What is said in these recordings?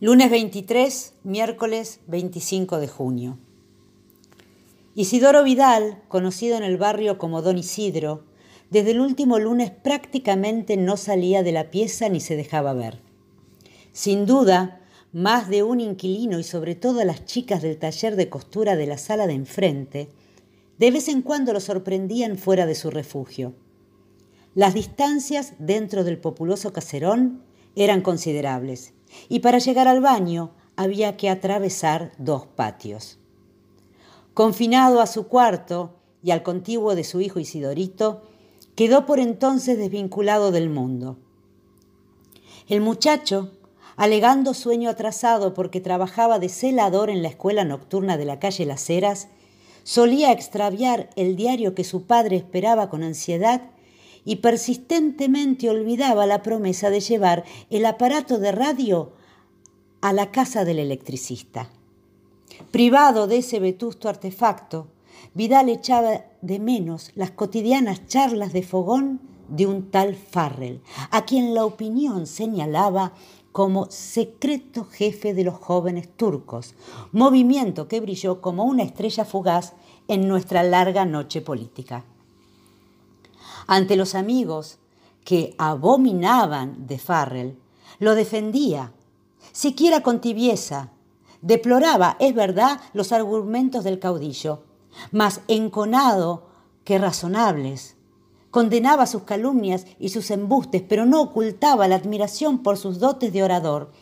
Lunes 23, miércoles 25 de junio. Isidoro Vidal, conocido en el barrio como Don Isidro, desde el último lunes prácticamente no salía de la pieza ni se dejaba ver. Sin duda, más de un inquilino y sobre todo las chicas del taller de costura de la sala de enfrente, de vez en cuando lo sorprendían fuera de su refugio. Las distancias dentro del populoso caserón eran considerables y para llegar al baño había que atravesar dos patios. Confinado a su cuarto y al contiguo de su hijo Isidorito, quedó por entonces desvinculado del mundo. El muchacho, alegando sueño atrasado porque trabajaba de celador en la escuela nocturna de la calle Las Heras, solía extraviar el diario que su padre esperaba con ansiedad y persistentemente olvidaba la promesa de llevar el aparato de radio a la casa del electricista. Privado de ese vetusto artefacto, Vidal echaba de menos las cotidianas charlas de fogón de un tal Farrell, a quien la opinión señalaba como secreto jefe de los jóvenes turcos, movimiento que brilló como una estrella fugaz en nuestra larga noche política ante los amigos que abominaban de Farrell, lo defendía, siquiera con tibieza. Deploraba, es verdad, los argumentos del caudillo, más enconado que razonables. Condenaba sus calumnias y sus embustes, pero no ocultaba la admiración por sus dotes de orador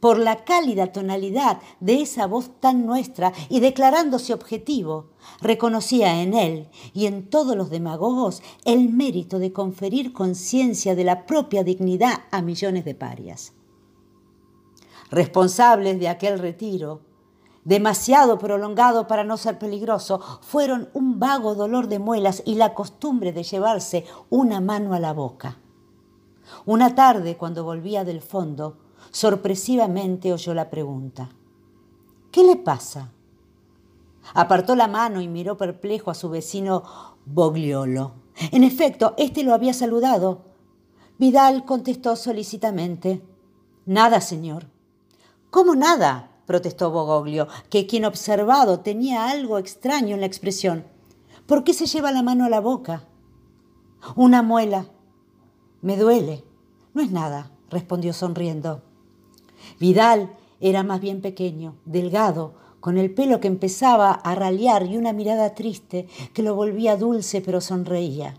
por la cálida tonalidad de esa voz tan nuestra y declarándose objetivo, reconocía en él y en todos los demagogos el mérito de conferir conciencia de la propia dignidad a millones de parias. Responsables de aquel retiro, demasiado prolongado para no ser peligroso, fueron un vago dolor de muelas y la costumbre de llevarse una mano a la boca. Una tarde, cuando volvía del fondo, sorpresivamente oyó la pregunta. ¿Qué le pasa? Apartó la mano y miró perplejo a su vecino Bogliolo. En efecto, éste lo había saludado. Vidal contestó solícitamente. Nada, señor. ¿Cómo nada? protestó Bogoglio, que quien observado tenía algo extraño en la expresión. ¿Por qué se lleva la mano a la boca? Una muela. Me duele. No es nada, respondió sonriendo. Vidal era más bien pequeño, delgado, con el pelo que empezaba a ralear y una mirada triste que lo volvía dulce pero sonreía.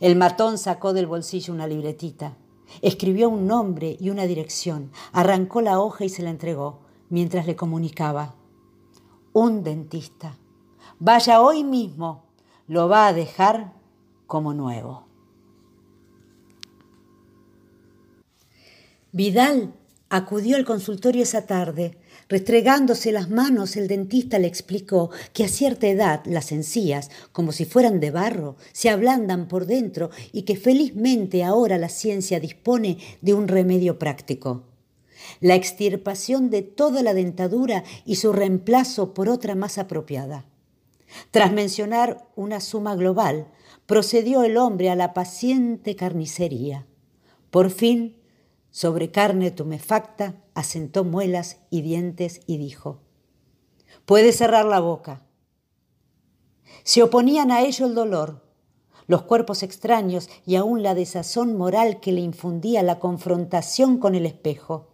El matón sacó del bolsillo una libretita, escribió un nombre y una dirección, arrancó la hoja y se la entregó, mientras le comunicaba. Un dentista. Vaya hoy mismo, lo va a dejar como nuevo. Vidal Acudió al consultorio esa tarde. Restregándose las manos, el dentista le explicó que a cierta edad las encías, como si fueran de barro, se ablandan por dentro y que felizmente ahora la ciencia dispone de un remedio práctico. La extirpación de toda la dentadura y su reemplazo por otra más apropiada. Tras mencionar una suma global, procedió el hombre a la paciente carnicería. Por fin sobre carne tumefacta asentó muelas y dientes y dijo, puede cerrar la boca. Se oponían a ello el dolor, los cuerpos extraños y aún la desazón moral que le infundía la confrontación con el espejo.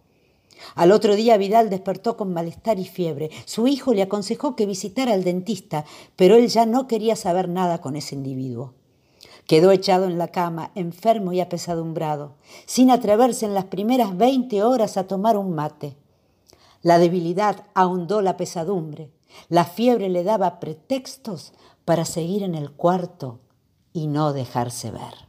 Al otro día Vidal despertó con malestar y fiebre. Su hijo le aconsejó que visitara al dentista, pero él ya no quería saber nada con ese individuo. Quedó echado en la cama, enfermo y apesadumbrado, sin atreverse en las primeras veinte horas a tomar un mate. La debilidad ahondó la pesadumbre. La fiebre le daba pretextos para seguir en el cuarto y no dejarse ver.